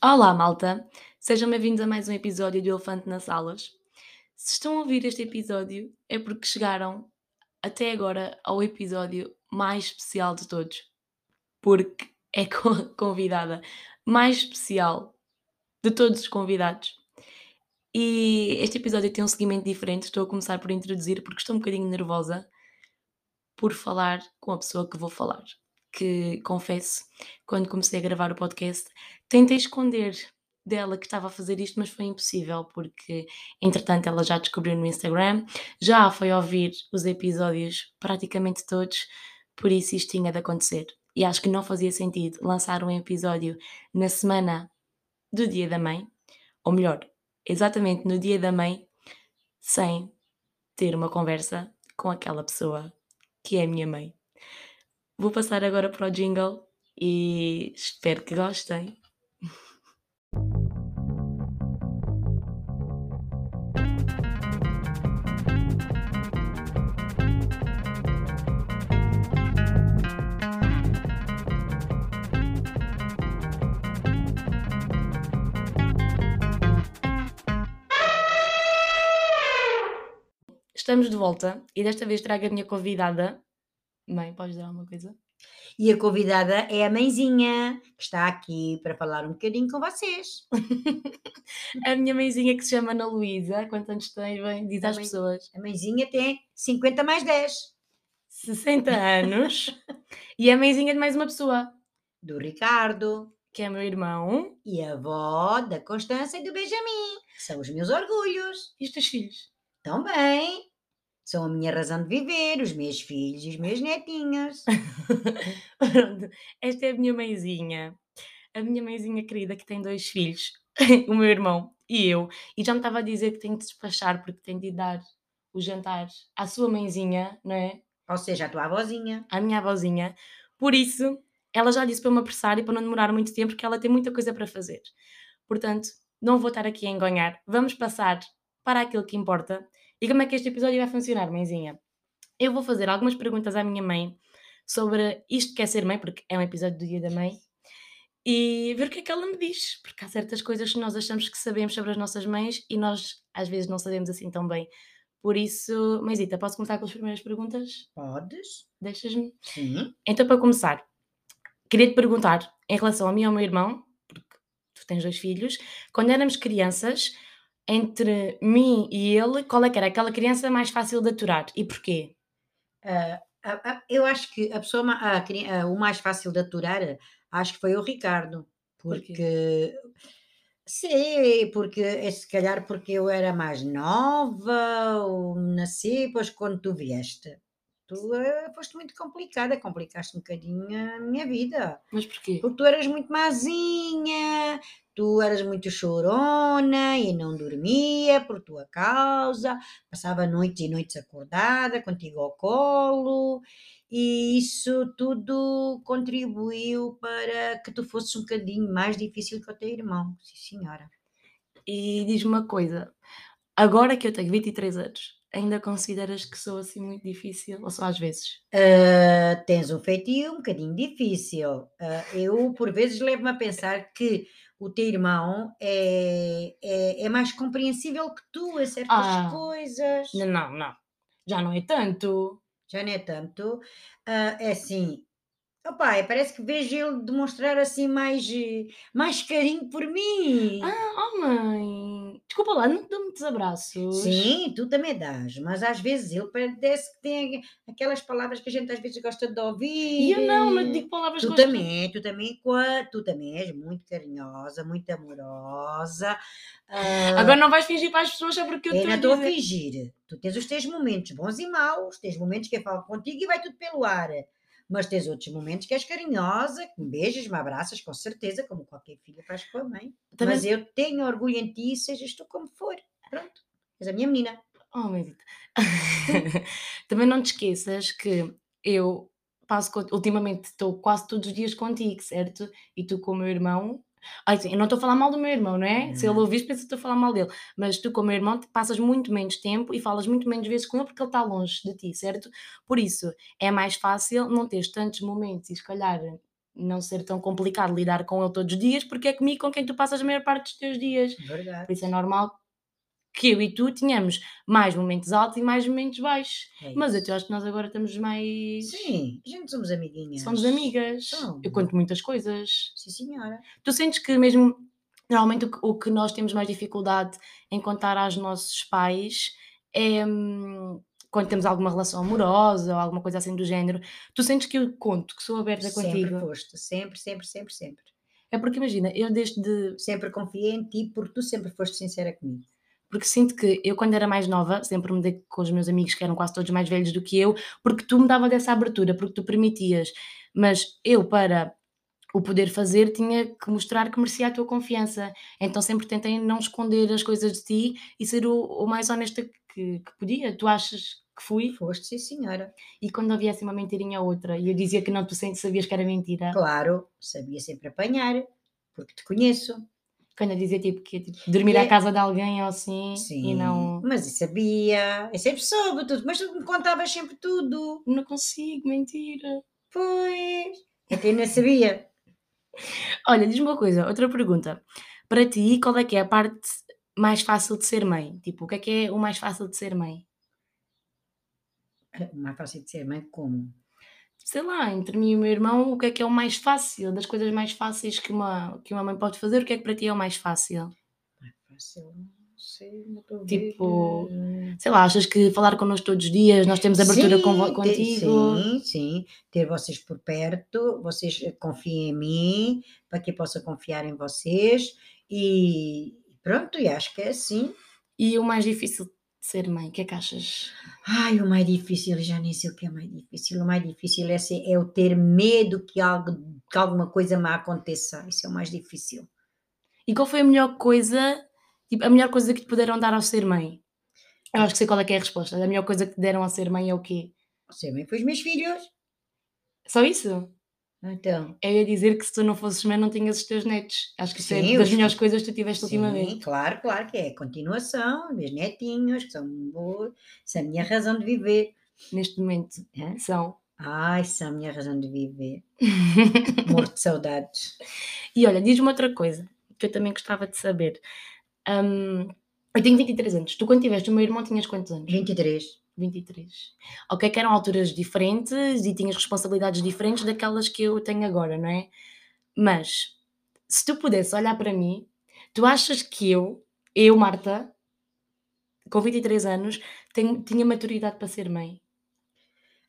Olá, malta! Sejam bem-vindos a mais um episódio do Elefante nas Salas. Se estão a ouvir este episódio, é porque chegaram até agora ao episódio mais especial de todos, porque é com a convidada mais especial de todos os convidados. E este episódio tem um seguimento diferente. Estou a começar por introduzir, porque estou um bocadinho nervosa por falar com a pessoa que vou falar. Que confesso, quando comecei a gravar o podcast, tentei esconder dela que estava a fazer isto, mas foi impossível, porque entretanto ela já descobriu no Instagram, já foi ouvir os episódios praticamente todos, por isso isto tinha de acontecer. E acho que não fazia sentido lançar um episódio na semana do Dia da Mãe, ou melhor, exatamente no Dia da Mãe, sem ter uma conversa com aquela pessoa que é a minha mãe. Vou passar agora para o jingle e espero que gostem. Estamos de volta e desta vez trago a minha convidada. Mãe, podes dar alguma coisa? E a convidada é a mãezinha, que está aqui para falar um bocadinho com vocês. a minha mãezinha que se chama Ana Luísa, quantos anos tem? Bem, diz às mãe- pessoas. A mãezinha tem 50 mais 10, 60 anos e a mãezinha de mais uma pessoa, do Ricardo que é meu irmão e a avó da Constança e do Benjamin. São os meus orgulhos. e os teus filhos. Também. São a minha razão de viver, os meus filhos e os meus netinhos. Pronto, esta é a minha mãezinha. A minha mãezinha querida que tem dois filhos, o meu irmão e eu. E já me estava a dizer que tenho de despachar porque tenho de dar o jantar à sua mãezinha, não é? Ou seja, a tua avózinha. À minha avózinha. Por isso, ela já disse para me apressar e para não demorar muito tempo porque ela tem muita coisa para fazer. Portanto, não vou estar aqui a engonhar. Vamos passar para aquilo que importa. E como é que este episódio vai funcionar, mãezinha? Eu vou fazer algumas perguntas à minha mãe sobre isto que é ser mãe, porque é um episódio do Dia da Mãe, e ver o que é que ela me diz, porque há certas coisas que nós achamos que sabemos sobre as nossas mães e nós às vezes não sabemos assim tão bem. Por isso, mãezita, posso começar com as primeiras perguntas? Podes? Deixas-me? Sim. Então, para começar, queria te perguntar em relação a mim e ao meu irmão, porque tu tens dois filhos, quando éramos crianças, entre mim e ele, qual é que era aquela criança mais fácil de aturar e porquê? Ah, eu acho que a pessoa, a o mais fácil de aturar, acho que foi o Ricardo. Porque, sei, porque é se calhar porque eu era mais nova, ou nasci, depois quando tu vieste. Tu eh, foste muito complicada, complicaste um bocadinho a minha vida. Mas porquê? Porque tu eras muito mazinha, tu eras muito chorona e não dormia por tua causa, passava noites e noites acordada contigo ao colo, e isso tudo contribuiu para que tu fosses um bocadinho mais difícil que o teu irmão. Sim, senhora. E diz-me uma coisa, agora que eu tenho 23 anos, ainda consideras que sou assim muito difícil? Ou só às vezes? Ah, tens um feitio um bocadinho difícil. Ah, eu, por vezes, levo-me a pensar que o teu irmão é, é, é mais compreensível que tu a certas Ah. coisas. Não, não. Já não é tanto. Já não é tanto. Ah, é assim. Opa, é, parece que vejo ele demonstrar assim mais, mais carinho por mim. Ah, oh mãe, desculpa lá, não dou muitos abraços. Sim, tu também dás, mas às vezes ele parece que tem aquelas palavras que a gente às vezes gosta de ouvir. E eu não, não digo palavras Tu também, tu também, tu também és muito carinhosa, muito amorosa. ah, Agora não vais fingir para as pessoas só porque eu eu estou não a estou a fingir. Tu tens os teus momentos bons e maus, tens momentos que eu falo contigo e vai tudo pelo ar. Mas tens outros momentos que és carinhosa, que me beijas, me abraças, com certeza, como qualquer filha faz com a mãe. Também- Mas eu tenho orgulho em ti, sejas tu como for. Pronto. És a minha menina. Oh, mãezita. Também não te esqueças que eu passo, ultimamente estou quase todos os dias contigo, certo? E tu com o meu irmão. Ai, sim, eu não estou a falar mal do meu irmão, não é? Se ele Não. ouvir, pensa que estou a falar mal dele. Mas tu com o meu irmão passas muito menos tempo e falas muito menos vezes com ele porque ele está longe de ti, certo? Por isso, é mais fácil não teres tantos momentos e se calhar não ser tão complicado lidar com ele todos os dias, porque é comigo com quem tu passas a maior parte dos teus dias. Por Verdade. isso é normal que eu e tu tenhamos mais momentos altos e mais momentos baixos. É Mas eu acho que nós agora estamos mais. Sim, a gente somos amiguinhas. Somos amigas. Somos. Eu conto muitas coisas. Sim, senhora. Tu sentes que mesmo. Normalmente o que, o que nós temos mais dificuldade em contar aos nossos pais é hum, quando temos alguma relação amorosa ou alguma coisa assim do género. Tu sentes que eu conto, que sou aberta Sempre contigo. foste. Sempre, sempre, sempre, sempre. É porque imagina, eu desde. Sempre confiei em ti porque tu sempre foste sincera comigo. Porque sinto que eu, quando era mais nova, sempre me dei com os meus amigos que eram quase todos mais velhos do que eu, porque tu me dava dessa abertura, porque tu permitias. Mas eu, para o poder fazer, tinha que mostrar que merecia a tua confiança. Então sempre tentei não esconder as coisas de ti e ser o, o mais honesta que, que podia. Tu achas que fui? Foste, sim, senhora. E quando havia assim uma mentirinha ou outra e eu dizia que não, tu sabias que era mentira. Claro, sabia sempre apanhar, porque te conheço. Quando eu dizia tipo que tipo, dormir à é- casa de alguém ou assim Sim, e não. mas eu sabia. Eu sempre soube tudo, mas tu me contavas sempre tudo. Não consigo, mentira. Pois. Até nem sabia. Olha, diz-me uma coisa, outra pergunta. Para ti, qual é que é a parte mais fácil de ser mãe? Tipo, o que é que é o mais fácil de ser mãe? É Mais fácil de ser mãe como? Sei lá, entre mim e o meu irmão, o que é que é o mais fácil? Das coisas mais fáceis que uma, que uma mãe pode fazer, o que é que para ti é o mais fácil? Mais fácil, não sei, não estou a ver. Tipo, Sei lá, achas que falar connosco todos os dias, nós temos abertura com, Sim, te- contigo? Sim, sim. Ter vocês por perto, vocês eh, confiem em mim, para que eu possa confiar em vocês. E pronto, e acho que é assim. E o mais difícil ser mãe, o que é que achas? Ai, o mais difícil, já nem sei o que é mais difícil. O mais difícil é, ser, é o ter medo que, algo, que alguma coisa me aconteça. Isso é o mais difícil. E qual foi a melhor coisa, tipo, a melhor coisa que te puderam dar ao ser mãe? Eu acho que sei qual é que é a resposta. A melhor coisa que te deram ao ser mãe é o quê? Você bem foi os meus filhos. Só isso? Então, ia dizer que se tu não fosses mãe não tinhas os teus netos. Acho que isso é das melhores coisas que tu tiveste sim, ultimamente. claro, claro que é. Continuação, meus netinhos, que são boas, são a minha razão de viver. Neste momento. Hã? São. Ai, são a minha razão de viver. Morto de saudades. E olha, diz-me outra coisa que eu também gostava de saber. Hum, eu tenho 23 anos. Tu, quando tiveste o meu irmão, tinhas quantos anos? 23. 23. Ok, que eram alturas diferentes e tinhas responsabilidades diferentes daquelas que eu tenho agora, não é? Mas, se tu pudesse olhar para mim, tu achas que eu, eu, Marta, com 23 anos, tenho, tinha maturidade para ser mãe?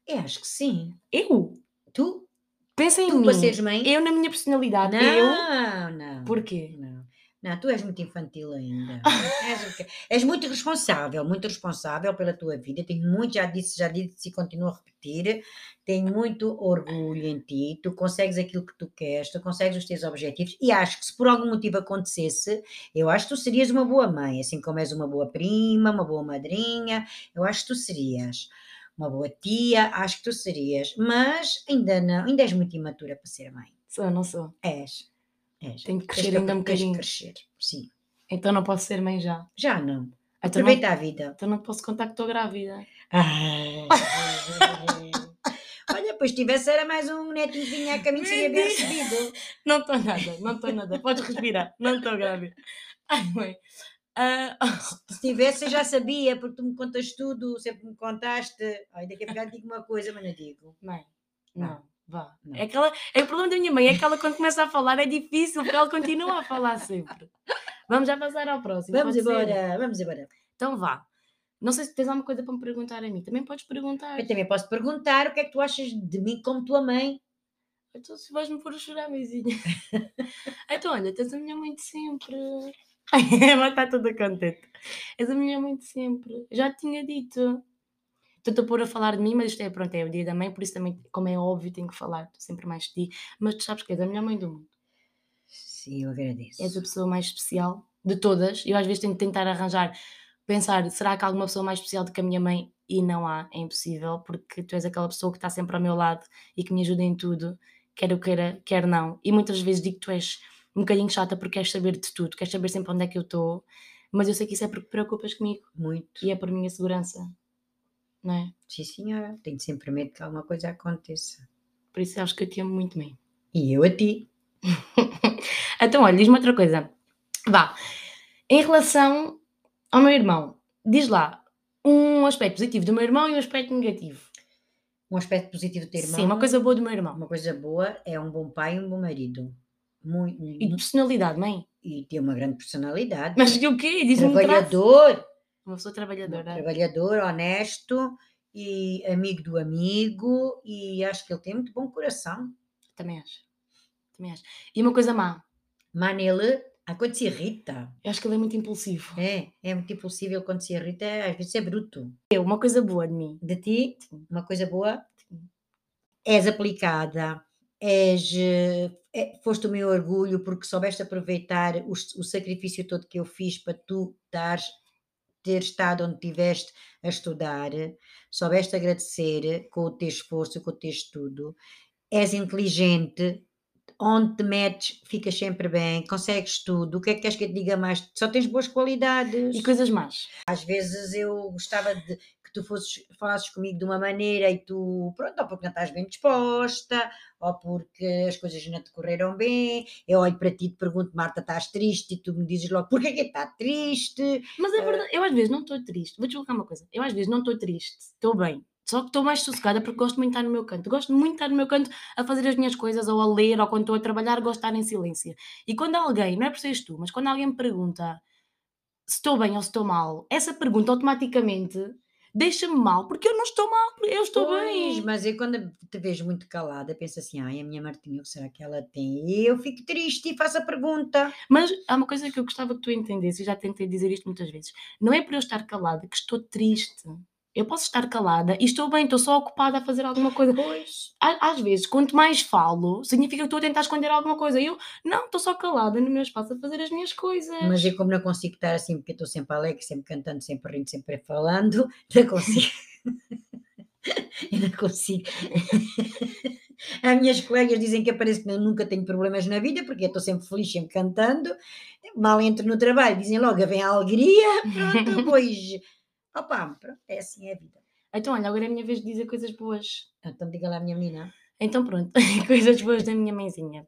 Eu acho que sim. Eu? Tu? Pensa em Tu mim. para seres mãe? Eu na minha personalidade. Eu? Não, não. Porquê? Não. Não, tu és muito infantil ainda. és? És muito responsável, muito responsável pela tua vida. Tenho muito, já disse, já disse e continuo a repetir. Tenho muito orgulho em ti. Tu consegues aquilo que tu queres, tu consegues os teus objetivos. E acho que se por algum motivo acontecesse, eu acho que tu serias uma boa mãe, assim como és uma boa prima, uma boa madrinha. Eu acho que tu serias uma boa tia, acho que tu serias. Mas ainda não, ainda és muito imatura para ser mãe. Sou, não sou. És. Tenho que crescer ainda um bocadinho. crescer, sim. Então não posso ser mãe já. Já não. Então não, Aproveita a vida. então não posso contar que estou grávida. Ai. Olha, pois tivesse era mais um netinho a caminho seria bem recebido. Não estou nada, não estou nada. Podes respirar, não estou grávida. Ai, mãe. Ah, Se tivesse eu já sabia, porque tu me contas tudo, sempre me contaste. Ai, daqui a bocado digo uma coisa, mas não digo. mãe, não, vá. Não. É, aquela, é o problema da minha mãe, é que ela quando começa a falar é difícil, porque ela continua a falar sempre. Vamos já passar ao próximo. Vamos pode ser? embora, vamos embora. Então vá. Não sei se tens alguma coisa para me perguntar a mim. Também podes perguntar. Eu também posso perguntar o que é que tu achas de mim como tua mãe. Então se vais-me pôr a chorar, mãezinha. então olha, tens a minha mãe de sempre. Ela está toda contente. És a minha mãe de sempre. Já te tinha dito. Estou-te a pôr a falar de mim, mas isto é, pronto, é o dia da mãe, por isso também, como é óbvio, tenho que falar Estou sempre mais de ti. Mas tu sabes que és a melhor mãe do mundo. Sim, eu agradeço. És a pessoa mais especial de todas. Eu às vezes tenho que tentar arranjar, pensar, será que há alguma pessoa mais especial do que a minha mãe? E não há, é impossível, porque tu és aquela pessoa que está sempre ao meu lado e que me ajuda em tudo, quer eu queira, quer não. E muitas vezes digo que tu és um bocadinho chata porque queres saber de tudo, queres saber sempre onde é que eu estou, mas eu sei que isso é porque preocupas comigo Muito. e é por minha segurança, não é? Sim, senhora. Tenho sempre medo que alguma coisa aconteça. Por isso acho que eu te amo muito bem. E eu a ti. Então, olha, diz-me outra coisa. Vá. Em relação ao meu irmão, diz lá um aspecto positivo do meu irmão e um aspecto negativo. Um aspecto positivo do teu irmão. Sim, uma coisa boa do meu irmão. Uma coisa boa é um bom pai e um bom marido. Muito, E de personalidade, mãe. e tem uma grande personalidade. Mas que o quê? Diz-me um trabalhador, Uma pessoa trabalhadora. trabalhador, honesto e amigo do amigo e acho que ele tem muito bom coração. Também acho. Também acho. E uma coisa má. Mas nele, há quando se irrita. Eu acho que ele é muito impulsivo. É, é muito impossível quando se irrita, às vezes é bruto. Eu, uma coisa boa de mim. De ti, uma coisa boa, és aplicada, és, é- foste o meu orgulho porque soubeste aproveitar o, o sacrifício todo que eu fiz para tu dares, ter estado onde estiveste a estudar, soubeste agradecer com o teu esforço, com o teu estudo, és inteligente, onde te metes ficas sempre bem, consegues tudo, o que é que queres que eu te diga mais? Só tens boas qualidades. E coisas más. Às vezes eu gostava de que tu fosses, falasses comigo de uma maneira e tu, pronto, ou porque não estás bem disposta, ou porque as coisas não te correram bem. Eu olho para ti e te pergunto, Marta, estás triste? E tu me dizes logo, porquê que está triste? Mas é verdade, eu às vezes não estou triste. Vou-te explicar uma coisa. Eu às vezes não estou triste. Estou bem. Só que estou mais sossegada porque gosto muito de estar no meu canto. Gosto muito de estar no meu canto a fazer as minhas coisas, ou a ler, ou quando estou a trabalhar, gosto de estar em silêncio. E quando alguém, não é por seres tu, mas quando alguém me pergunta se estou bem ou se estou mal, essa pergunta automaticamente deixa-me mal, porque eu não estou mal, eu estou Pois, bem. mas eu quando te vejo muito calada, penso assim, ai, a minha Martinha, o que será que ela tem? E eu fico triste e faço a pergunta. Mas há uma coisa que eu gostava que tu entendesses, e já tentei dizer isto muitas vezes. Não é por eu estar calada que estou triste. Eu posso estar calada e estou bem, estou só ocupada a fazer alguma coisa. Pois. Às vezes, quanto mais falo, significa que estou a tentar esconder alguma coisa. E eu, não, estou só calada no meu espaço a fazer as minhas coisas. Mas eu como não consigo estar assim, porque estou sempre alegre, sempre cantando, sempre rindo, sempre falando, não consigo. eu não consigo. As minhas colegas dizem que parece que eu nunca tenho problemas na vida, porque eu estou sempre feliz, sempre cantando. Mal entro no trabalho, dizem logo, vem a alegria, pronto, pois. Opa, pronto, é assim é a vida. Então, olha, agora é a minha vez de dizer coisas boas. Então diga lá a minha menina. Então, pronto, coisas boas da minha mãezinha.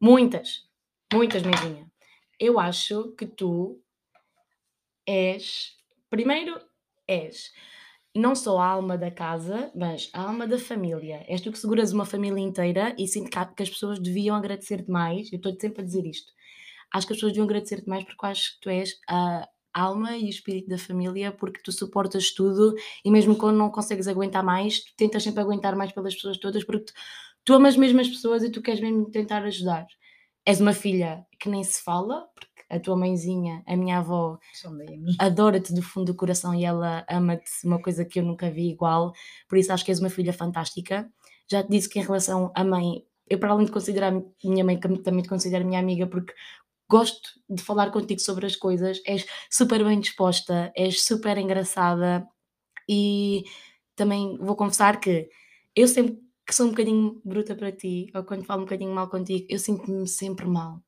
Muitas, muitas, mãezinha. Eu acho que tu és, primeiro, és não só a alma da casa, mas a alma da família. És tu que seguras uma família inteira e sinto que, as pessoas deviam agradecer-te mais. Eu estou sempre a dizer isto. Acho que as pessoas deviam agradecer-te mais porque eu acho que tu és a alma e o espírito da família porque tu suportas tudo e mesmo quando não consegues aguentar mais, tu tentas sempre aguentar mais pelas pessoas todas porque tu, tu amas mesmo as pessoas e tu queres mesmo tentar ajudar. És uma filha que nem se fala, porque a tua mãezinha, a minha avó, adora-te do fundo do coração e ela ama-te, uma coisa que eu nunca vi igual, por isso acho que és uma filha fantástica. Já te disse que em relação à mãe, eu para além de considerar minha mãe, também te considero minha amiga, porque gosto de falar contigo sobre as coisas, és super bem disposta, és super engraçada e também vou confessar que eu sempre que sou um bocadinho bruta para ti, ou quando falo um bocadinho mal contigo, eu sinto-me sempre mal.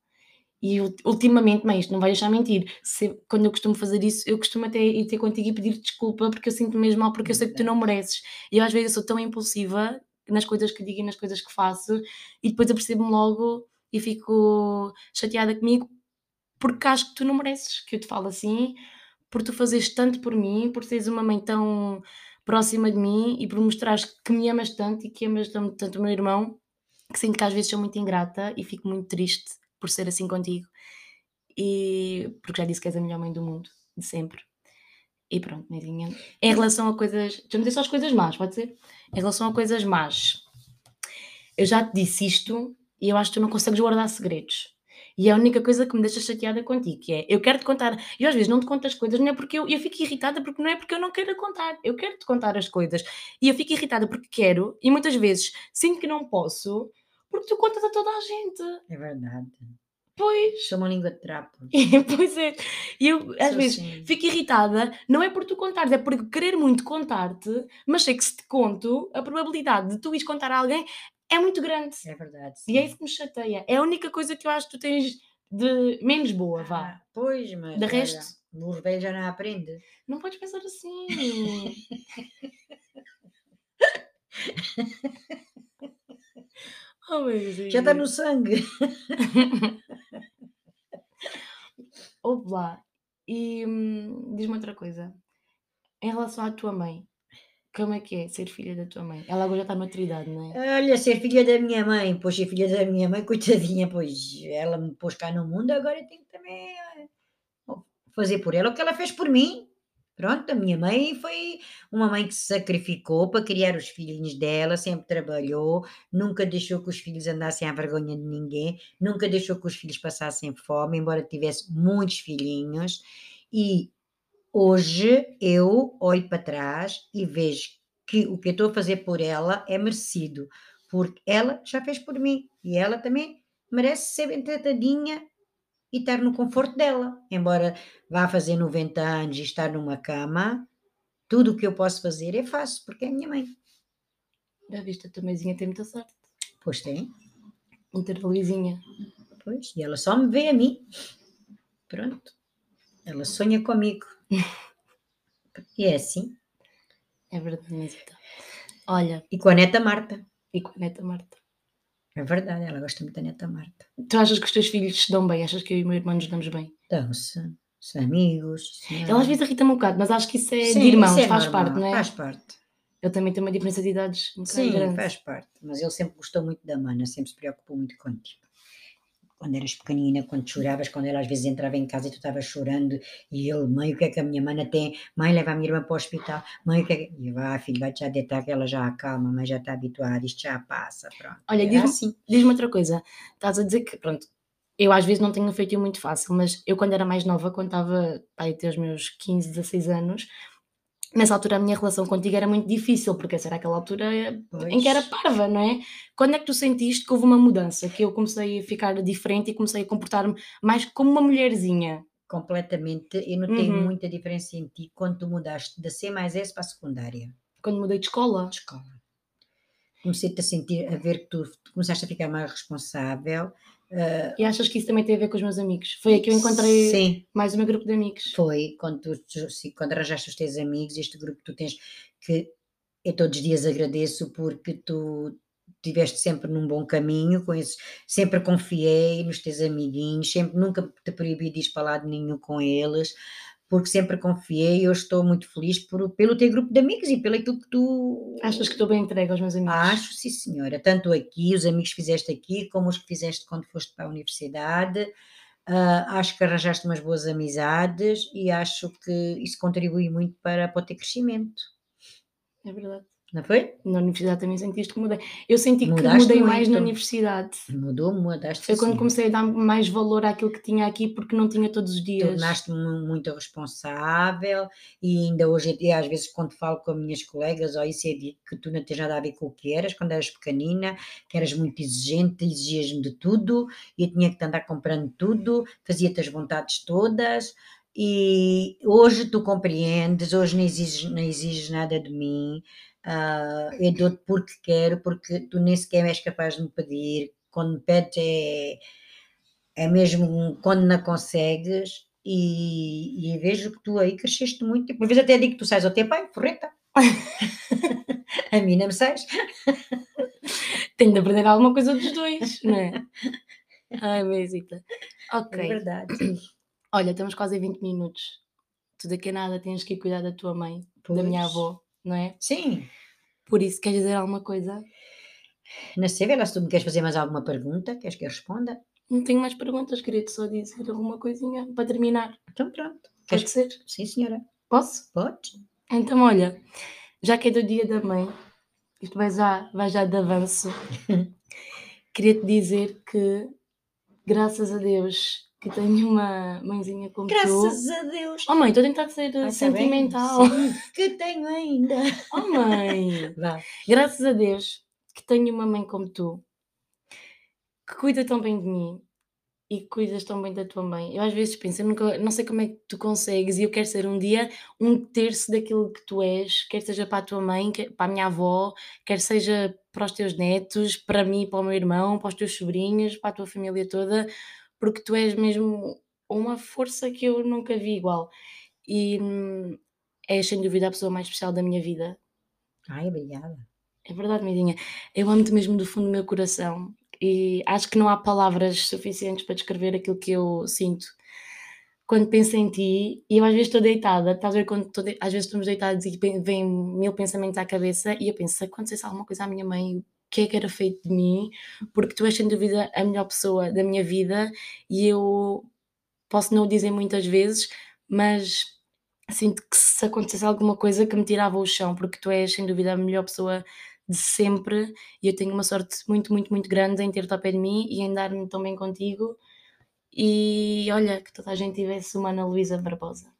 E ul- ultimamente, mas não vai deixar mentir, se- quando eu costumo fazer isso, eu costumo até ir ter contigo e pedir desculpa porque eu sinto-me mesmo mal, porque eu sei que tu não mereces. E eu às vezes eu sou tão impulsiva nas coisas que digo e nas coisas que faço, e depois eu percebo-me logo e fico chateada comigo porque acho que tu não mereces que eu te fale assim, por tu fazeres tanto por mim, por seres uma mãe tão próxima de mim e por mostrares que me amas tanto e que amas tanto o meu irmão, que sinto que às vezes sou muito ingrata e fico muito triste por ser assim contigo. E porque já disse que és a melhor mãe do mundo, de sempre. E pronto, Meirinha. Em relação a coisas. Deixa-me dizer só as coisas más, pode ser? Em relação a coisas más, eu já te disse isto e eu acho que tu não consegues guardar segredos. E é a única coisa que me deixa chateada contigo, que é, eu quero te contar, e às vezes não te conto as coisas, não é porque eu, eu fico irritada, porque não é porque eu não quero contar, eu quero te contar as coisas, e eu fico irritada porque quero, e muitas vezes sinto que não posso, porque tu contas a toda a gente. É verdade. Pois, Sou uma língua de trapo. pois é, e eu às Sou vezes assim. fico irritada, não é por tu contares, é por querer muito contar-te, mas sei que se te conto, a probabilidade de tu ires contar a alguém é muito grande. É verdade. E é sim. isso que me chateia. É a única coisa que eu acho que tu tens de menos boa, vá. Ah, pois, mas. De olha, resto- burro velho já não aprende. Não podes pensar assim. Oh. Já está no sangue. Ouve lá. E hum, diz-me outra coisa. Em relação à tua mãe, como é que é ser filha da tua mãe? Ela agora já está noutra idade, não é? Olha, ser filha da minha mãe, pois ser filha da minha mãe, coitadinha, pois ela me pôs cá no mundo, agora eu tenho que também fazer por ela o que ela fez por mim. Pronto, a minha mãe foi uma mãe que se sacrificou para criar os filhinhos dela, sempre trabalhou, nunca deixou que os filhos andassem à vergonha de ninguém, nunca deixou que os filhos passassem fome, embora tivesse muitos filhinhos. E hoje eu olho para trás e vejo que o que eu estou a fazer por ela é merecido, porque ela já fez por mim e ela também merece ser bem tratadinha e estar no conforto dela. Embora vá fazer 90 anos e estar numa cama, tudo o que eu posso fazer é fácil, porque é a minha mãe. Já viste, a tua mãezinha tem muita sorte. Pois tem, Ter a Luizinha. pois, e ela só me vê a mim. Pronto. Ela sonha comigo. E é assim. É verdade. Olha, E com a neta Marta. e com a neta Marta. É verdade, ela gosta muito da neta Marta. Tu achas que os teus filhos se dão bem? Achas que eu e o meu irmão nos damos bem? Então-se, são amigos. Ela às vezes irrita-me um bocado, mas acho que isso é Sim, de irmãos, isso é faz normal, parte, não é? Faz parte. Eu também tenho uma diferença de idades um bocado Sim, grande. faz parte. Mas ele sempre gostou muito da mana, sempre se preocupou muito contigo. Quando eras pequenina, quando choravas, quando ela às vezes entrava em casa e tu estavas chorando, e ele, mãe, o que é que a minha mana tem? Mãe, leva a minha irmã para o hospital. Mãe, o que é que. E eu, ah, filho, vai-te já deitar que ela já acalma, mas já está habituada, isto já passa, pronto. Olha, diz-me assim. diz outra coisa. Estás a dizer que, pronto, eu às vezes não tenho feito muito fácil, mas eu quando era mais nova, quando estava aí até os meus 15, 16 anos, nessa altura a minha relação contigo era muito difícil, porque essa era aquela altura em que era Pois. parva, não é? Quando é que tu sentiste que houve uma mudança, que eu comecei a ficar diferente e comecei a comportar-me mais como uma mulherzinha? Completamente. Eu notei Uhum. muita diferença em ti quando tu mudaste da C mais S para a secundária. Quando mudei de escola? de escola. Comecei-te a sentir, a ver que tu, tu começaste a ficar mais responsável. Ah, E achas que isso também tem a ver com os meus amigos? Foi aí que eu encontrei Sim, mais o meu grupo de amigos. foi quando, tu, tu- sim, quando arranjaste os teus amigos, este grupo que tu tens, que eu todos os dias agradeço porque tu estiveste sempre num bom caminho, com esses, sempre confiei nos teus amiguinhos, sempre nunca te proibi de ir para lado nenhum com eles, porque sempre confiei e eu estou muito feliz por, pelo teu grupo de amigos e pelo aquilo que tu Achas que estou bem entregue aos meus amigos? Acho, sim, senhora. Tanto aqui, os amigos que fizeste aqui, como os que fizeste quando foste para a universidade. Ah, acho que arranjaste umas boas amizades e acho que isso contribui muito para, para o teu crescimento. É verdade. Não foi? Na universidade também sentiste que mudei. Eu senti que Mudaste mudei mais na muito. universidade. Mudou, mudaste. Foi quando comecei a dar mais valor àquilo que tinha aqui, porque não tinha todos os dias. Tornaste-me muito responsável e ainda hoje em dia, às vezes, quando falo com as minhas colegas, ou isso é dito que tu não tens nada a ver com o que eras quando eras pequenina, que eras muito exigente, exigias-me de tudo, e eu tinha que te andar comprando tudo, fazia-te as vontades todas, e hoje tu compreendes, hoje não exiges, não exiges nada de mim, ah, eu dou-te porque quero, porque tu nem sequer és capaz de me pedir, quando me pedes é, é mesmo quando não consegues, e, e vejo que tu aí cresceste muito, e por vezes até digo que tu sais ao teu pai, forreta. A mim não me sais. Tenho de aprender alguma coisa dos dois, não é? Ai, Mesita. É Ok. verdade. Olha, estamos quase a 20 minutos. Tu daqui a nada tens que ir cuidar da tua mãe, da minha Pois. avó, não é? Sim. Por isso, queres dizer alguma coisa? Não sei, lá se tu me queres fazer mais alguma pergunta, queres que eu responda? Não tenho mais perguntas, queria-te só dizer alguma coisinha para terminar. Então pronto. Pode ser? Sim, senhora. Posso? Podes? Então, olha, já que é do dia da mãe, isto vai já, vai já de avanço, queria-te dizer que, graças a Deus, que tenho uma mãezinha como tu. Graças a Deus. Oh mãe, estou a tentar ser tá bem. sentimental. Que tenho ainda. Oh mãe, Vá. graças a Deus que tenho uma mãe como tu, que cuida tão bem de mim e que cuidas tão bem da tua mãe. Eu às vezes penso, eu nunca, não sei como é que tu consegues e eu quero ser um dia um terço daquilo que tu és, quer seja para a tua mãe, quer para a minha avó, quer seja para os teus netos, para mim, para o meu irmão, para os teus sobrinhos, para a tua família toda, porque tu és mesmo uma força que eu nunca vi igual. E hum, és sem dúvida a pessoa mais especial da minha vida. Ai, obrigada. É verdade, Midinha. Eu amo-te mesmo do fundo do meu coração e acho que não há palavras suficientes para descrever aquilo que eu sinto quando penso em ti. E eu às vezes estou deitada, estás a ver quando de... às vezes estamos deitados e vêm mil pensamentos à cabeça e eu penso, se acontecesse alguma coisa à minha mãe, que é que era feito de mim? Porque tu és sem dúvida a melhor pessoa da minha vida e eu posso não o dizer muitas vezes, mas sinto que se acontecesse alguma coisa que me tirava o chão, porque tu és sem dúvida a melhor pessoa de sempre e eu tenho uma sorte muito, muito, muito grande em ter-te ao pé de mim e em dar-me tão bem contigo. E olha, que toda a gente tivesse uma Ana Luísa Barbosa.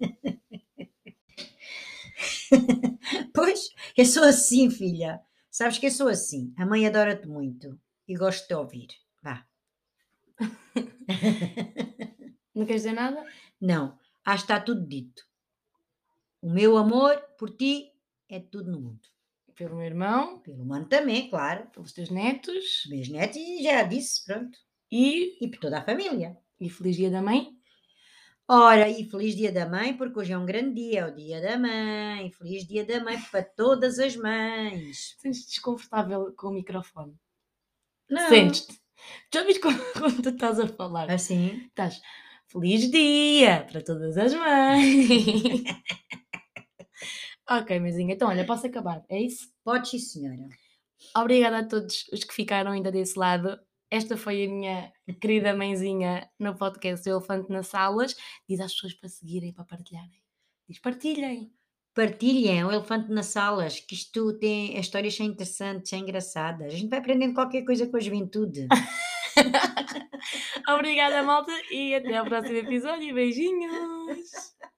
pois, eu sou assim, filha. Sabes que eu sou assim. A mãe adora-te muito e gosto de te ouvir. Vá. Não queres dizer nada? Não, acho que está tudo dito. O meu amor por ti é tudo no mundo. Pelo meu irmão. Pelo mano também, claro. Pelos teus netos. Meus netos, e já disse, pronto. E. E por toda a família. E feliz dia da mãe. Ora, e feliz dia da mãe, porque hoje é um grande dia, é o dia da mãe. Feliz dia da mãe para todas as mães. Sentes desconfortável com o microfone? Não. Sentes-te? Já viste como tu estás a falar? Assim? Estás. Feliz dia para todas as mães. ok, mesinha. Então, olha, posso acabar, é isso? Pode sim, senhora. Obrigada a todos os que ficaram ainda desse lado. Esta foi a minha querida mãezinha no podcast Elefante nas Salas. Diz às pessoas para seguirem, para partilharem. Diz partilhem. Partilhem o Elefante nas Salas, que isto tem as histórias são interessantes, são engraçadas. A gente vai aprendendo qualquer coisa com a juventude. Obrigada, malta, e até ao próximo episódio. Beijinhos!